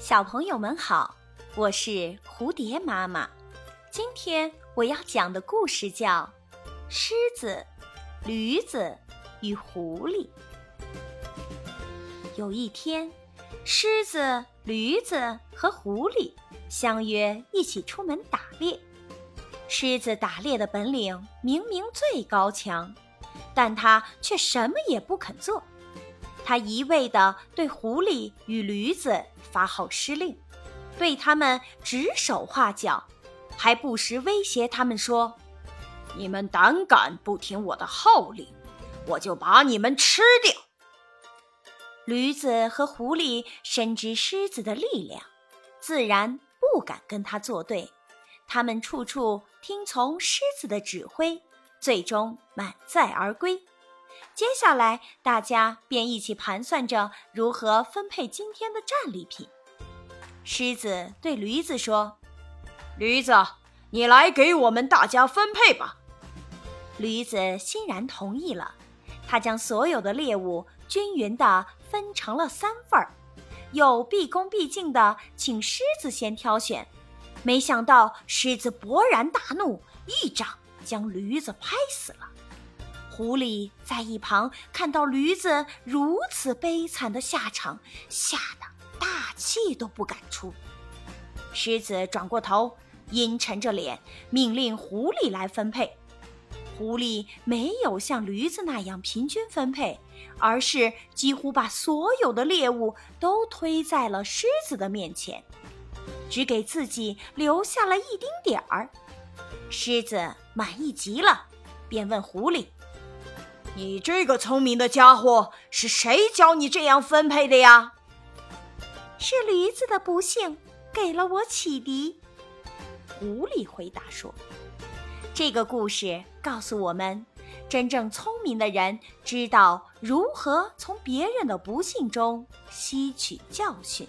小朋友们好，我是蝴蝶妈妈。今天我要讲的故事叫《狮子、驴子与狐狸》。有一天，狮子、驴子和狐狸相约一起出门打猎。狮子打猎的本领明明最高强，但它却什么也不肯做。他一味地对狐狸与驴子发号施令，对他们指手画脚，还不时威胁他们说：“你们胆敢不听我的号令，我就把你们吃掉。”驴子和狐狸深知狮子的力量，自然不敢跟他作对。他们处处听从狮子的指挥，最终满载而归。接下来，大家便一起盘算着如何分配今天的战利品。狮子对驴子说：“驴子，你来给我们大家分配吧。”驴子欣然同意了。他将所有的猎物均匀地分成了三份儿，又毕恭毕敬地请狮子先挑选。没想到，狮子勃然大怒，一掌将驴子拍死了。狐狸在一旁看到驴子如此悲惨的下场，吓得大气都不敢出。狮子转过头，阴沉着脸命令狐狸来分配。狐狸没有像驴子那样平均分配，而是几乎把所有的猎物都推在了狮子的面前，只给自己留下了一丁点儿。狮子满意极了，便问狐狸。你这个聪明的家伙，是谁教你这样分配的呀？是驴子的不幸给了我启迪。狐狸回答说：“这个故事告诉我们，真正聪明的人知道如何从别人的不幸中吸取教训。”